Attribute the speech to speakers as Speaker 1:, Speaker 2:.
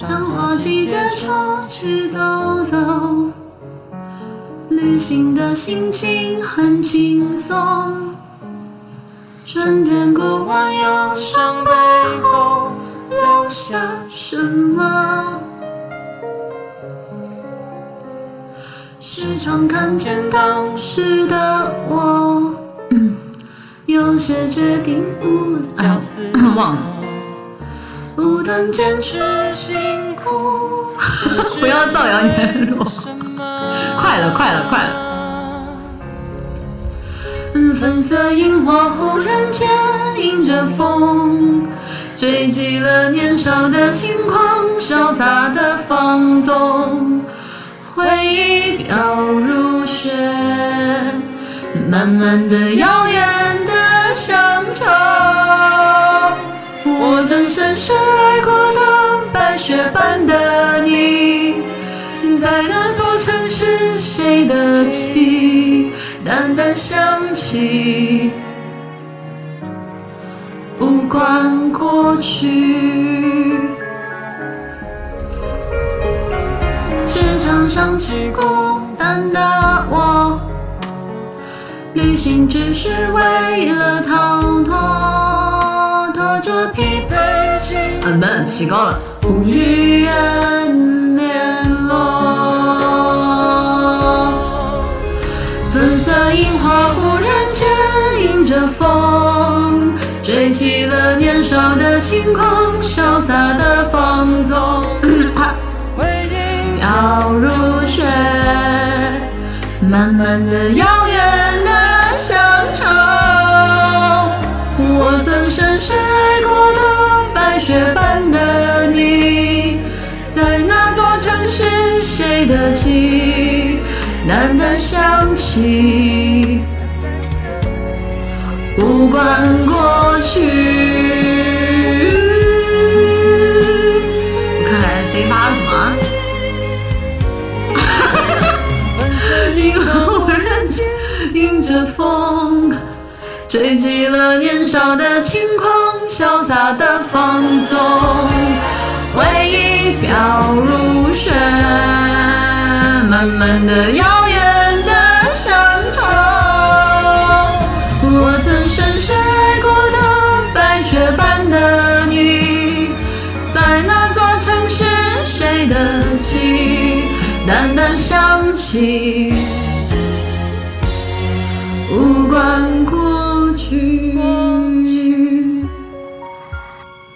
Speaker 1: 赏花季节出去走走，旅行的心情很轻松。春天过完，忧伤背后留下什么？时常看见当时的我，有些决定不
Speaker 2: 哎呀，忘了，
Speaker 1: 不断坚持辛苦。
Speaker 2: 不要造谣言论，快了，快了，快了。
Speaker 1: 粉色樱花忽然间迎着风，追击了年少的轻狂，潇洒的放纵。回忆飘如雪，慢慢的遥远深深爱过的白雪般的你，在那座城市，谁的旗淡淡响起？不管过去，时常想起孤单的我，旅行只是为了逃脱，惫心。
Speaker 2: 嗯，门起高了。
Speaker 1: 不与人联络。粉色樱花忽然间迎着风，吹起了年少的轻狂，潇洒的放纵。回忆飘如雪，慢慢的遥远的乡愁。我曾深深谁的旗淡淡响起？不管过去。
Speaker 2: 我看看谁发什么啊？
Speaker 1: 一个忽然间迎着风，追击了年少的轻狂，潇洒的放纵。回忆慢慢的遥远的乡愁。我曾深深爱过的白雪般的你，在那座城市，谁的旗淡淡响起？无关过去